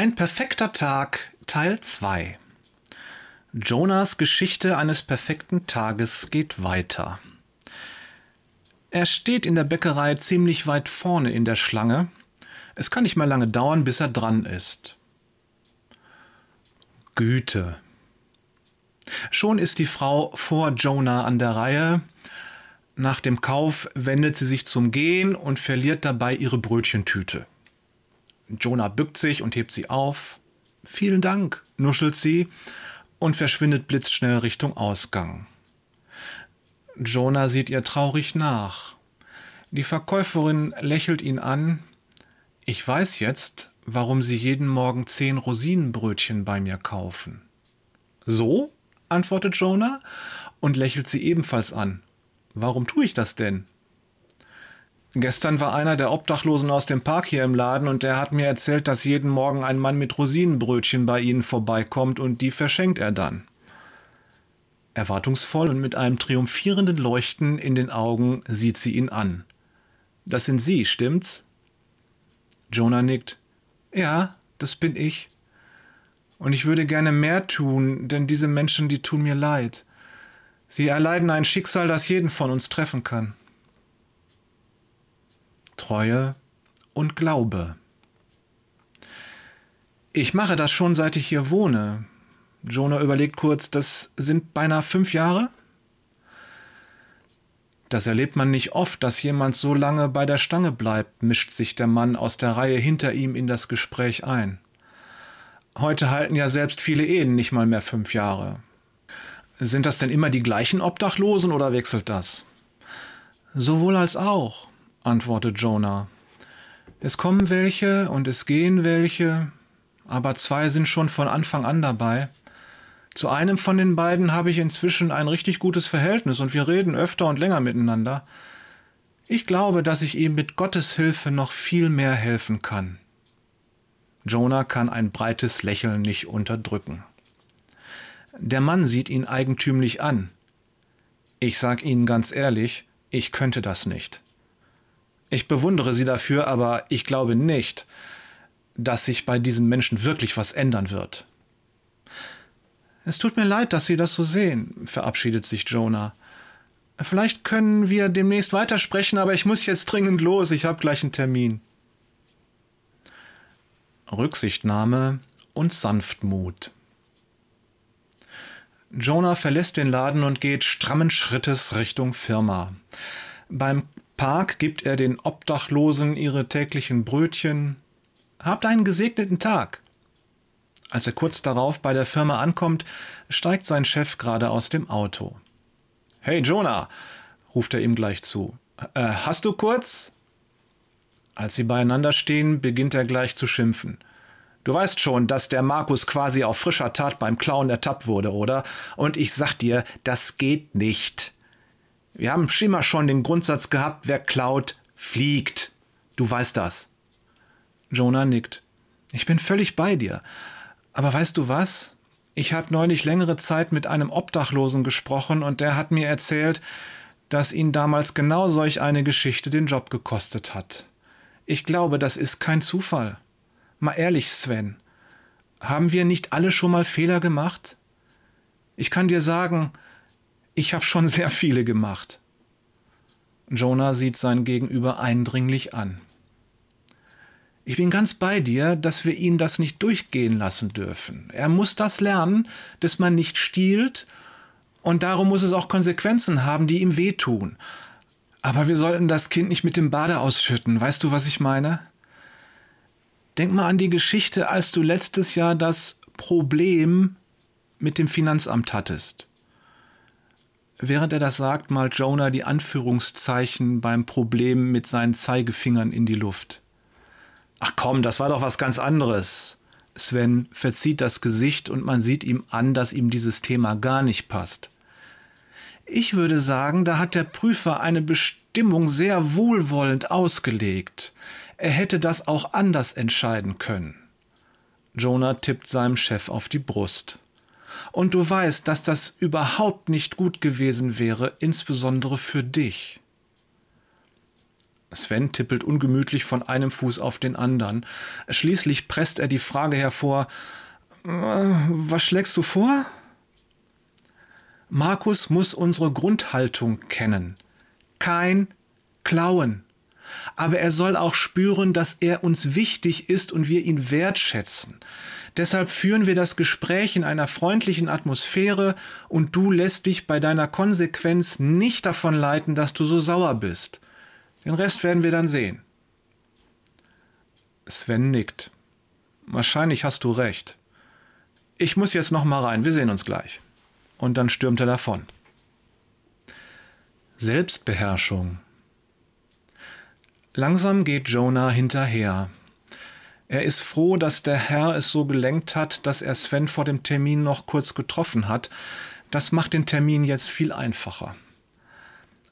Ein perfekter Tag Teil 2 Jonas Geschichte eines perfekten Tages geht weiter. Er steht in der Bäckerei ziemlich weit vorne in der Schlange. Es kann nicht mehr lange dauern, bis er dran ist. Güte. Schon ist die Frau vor Jonah an der Reihe. Nach dem Kauf wendet sie sich zum Gehen und verliert dabei ihre Brötchentüte. Jonah bückt sich und hebt sie auf. Vielen Dank, nuschelt sie und verschwindet blitzschnell Richtung Ausgang. Jonah sieht ihr traurig nach. Die Verkäuferin lächelt ihn an. Ich weiß jetzt, warum Sie jeden Morgen zehn Rosinenbrötchen bei mir kaufen. So? antwortet Jonah und lächelt sie ebenfalls an. Warum tue ich das denn? Gestern war einer der Obdachlosen aus dem Park hier im Laden und der hat mir erzählt, dass jeden Morgen ein Mann mit Rosinenbrötchen bei ihnen vorbeikommt und die verschenkt er dann. Erwartungsvoll und mit einem triumphierenden Leuchten in den Augen sieht sie ihn an. Das sind Sie, stimmt's? Jonah nickt. Ja, das bin ich. Und ich würde gerne mehr tun, denn diese Menschen, die tun mir leid. Sie erleiden ein Schicksal, das jeden von uns treffen kann. Treue und Glaube. Ich mache das schon seit ich hier wohne. Jonah überlegt kurz, das sind beinahe fünf Jahre? Das erlebt man nicht oft, dass jemand so lange bei der Stange bleibt, mischt sich der Mann aus der Reihe hinter ihm in das Gespräch ein. Heute halten ja selbst viele Ehen nicht mal mehr fünf Jahre. Sind das denn immer die gleichen Obdachlosen oder wechselt das? Sowohl als auch antwortet Jonah. Es kommen welche und es gehen welche, aber zwei sind schon von Anfang an dabei. Zu einem von den beiden habe ich inzwischen ein richtig gutes Verhältnis und wir reden öfter und länger miteinander. Ich glaube, dass ich ihm mit Gottes Hilfe noch viel mehr helfen kann. Jonah kann ein breites Lächeln nicht unterdrücken. Der Mann sieht ihn eigentümlich an. Ich sag Ihnen ganz ehrlich, ich könnte das nicht. Ich bewundere sie dafür, aber ich glaube nicht, dass sich bei diesen Menschen wirklich was ändern wird. Es tut mir leid, dass Sie das so sehen, verabschiedet sich Jonah. Vielleicht können wir demnächst weitersprechen, aber ich muss jetzt dringend los, ich habe gleich einen Termin. Rücksichtnahme und Sanftmut. Jonah verlässt den Laden und geht strammen Schrittes Richtung Firma. Beim Park gibt er den Obdachlosen ihre täglichen Brötchen. Habt einen gesegneten Tag. Als er kurz darauf bei der Firma ankommt, steigt sein Chef gerade aus dem Auto. Hey Jonah, ruft er ihm gleich zu. Äh, hast du kurz? Als sie beieinander stehen, beginnt er gleich zu schimpfen. Du weißt schon, dass der Markus quasi auf frischer Tat beim Klauen ertappt wurde, oder? Und ich sag dir, das geht nicht. Wir haben immer schon den Grundsatz gehabt, wer klaut, fliegt. Du weißt das. Jonah nickt. Ich bin völlig bei dir. Aber weißt du was? Ich habe neulich längere Zeit mit einem Obdachlosen gesprochen und der hat mir erzählt, dass ihn damals genau solch eine Geschichte den Job gekostet hat. Ich glaube, das ist kein Zufall. Mal ehrlich, Sven, haben wir nicht alle schon mal Fehler gemacht? Ich kann dir sagen, ich habe schon sehr viele gemacht. Jonah sieht sein Gegenüber eindringlich an. Ich bin ganz bei dir, dass wir ihn das nicht durchgehen lassen dürfen. Er muss das lernen, dass man nicht stiehlt, und darum muss es auch Konsequenzen haben, die ihm wehtun. Aber wir sollten das Kind nicht mit dem Bade ausschütten. Weißt du, was ich meine? Denk mal an die Geschichte, als du letztes Jahr das Problem mit dem Finanzamt hattest. Während er das sagt, malt Jonah die Anführungszeichen beim Problem mit seinen Zeigefingern in die Luft. Ach komm, das war doch was ganz anderes. Sven verzieht das Gesicht und man sieht ihm an, dass ihm dieses Thema gar nicht passt. Ich würde sagen, da hat der Prüfer eine Bestimmung sehr wohlwollend ausgelegt. Er hätte das auch anders entscheiden können. Jonah tippt seinem Chef auf die Brust und du weißt, dass das überhaupt nicht gut gewesen wäre, insbesondere für dich. Sven tippelt ungemütlich von einem Fuß auf den anderen. Schließlich presst er die Frage hervor, äh, was schlägst du vor? Markus muss unsere Grundhaltung kennen. Kein Klauen. Aber er soll auch spüren, dass er uns wichtig ist und wir ihn wertschätzen. Deshalb führen wir das Gespräch in einer freundlichen Atmosphäre und du lässt dich bei deiner Konsequenz nicht davon leiten, dass du so sauer bist. Den Rest werden wir dann sehen. Sven nickt. Wahrscheinlich hast du recht. Ich muss jetzt noch mal rein, wir sehen uns gleich. Und dann stürmt er davon. Selbstbeherrschung. Langsam geht Jonah hinterher. Er ist froh, dass der Herr es so gelenkt hat, dass er Sven vor dem Termin noch kurz getroffen hat. Das macht den Termin jetzt viel einfacher.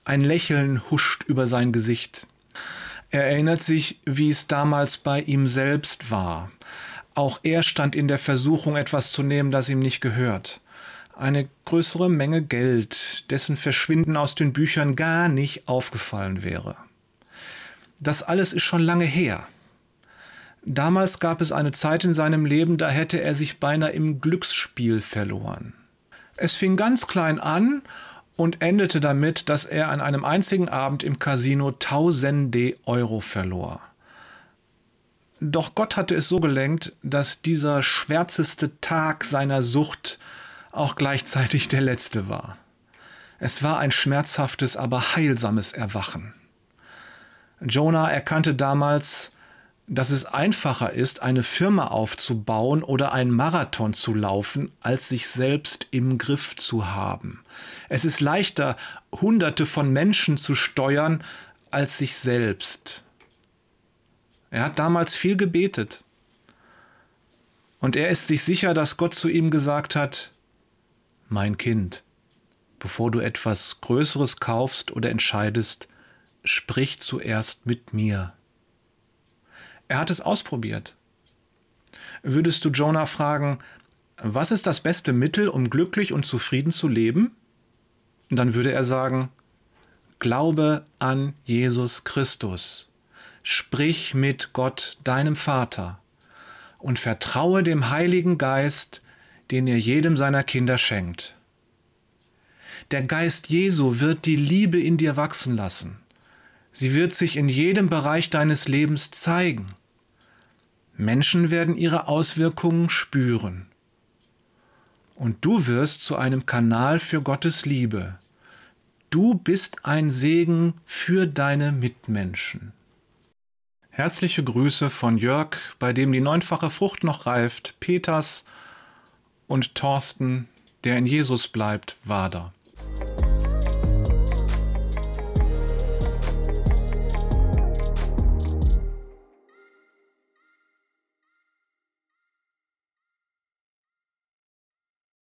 Ein Lächeln huscht über sein Gesicht. Er erinnert sich, wie es damals bei ihm selbst war. Auch er stand in der Versuchung, etwas zu nehmen, das ihm nicht gehört. Eine größere Menge Geld, dessen Verschwinden aus den Büchern gar nicht aufgefallen wäre. Das alles ist schon lange her. Damals gab es eine Zeit in seinem Leben, da hätte er sich beinahe im Glücksspiel verloren. Es fing ganz klein an und endete damit, dass er an einem einzigen Abend im Casino tausende Euro verlor. Doch Gott hatte es so gelenkt, dass dieser schwärzeste Tag seiner Sucht auch gleichzeitig der letzte war. Es war ein schmerzhaftes, aber heilsames Erwachen. Jonah erkannte damals, dass es einfacher ist, eine Firma aufzubauen oder einen Marathon zu laufen, als sich selbst im Griff zu haben. Es ist leichter, Hunderte von Menschen zu steuern, als sich selbst. Er hat damals viel gebetet. Und er ist sich sicher, dass Gott zu ihm gesagt hat, mein Kind, bevor du etwas Größeres kaufst oder entscheidest, sprich zuerst mit mir. Er hat es ausprobiert. Würdest du Jonah fragen, was ist das beste Mittel, um glücklich und zufrieden zu leben? Dann würde er sagen, Glaube an Jesus Christus. Sprich mit Gott, deinem Vater, und vertraue dem Heiligen Geist, den er jedem seiner Kinder schenkt. Der Geist Jesu wird die Liebe in dir wachsen lassen. Sie wird sich in jedem Bereich deines Lebens zeigen. Menschen werden ihre Auswirkungen spüren. Und du wirst zu einem Kanal für Gottes Liebe. Du bist ein Segen für deine Mitmenschen. Herzliche Grüße von Jörg, bei dem die neunfache Frucht noch reift, Peters und Thorsten, der in Jesus bleibt, Wader.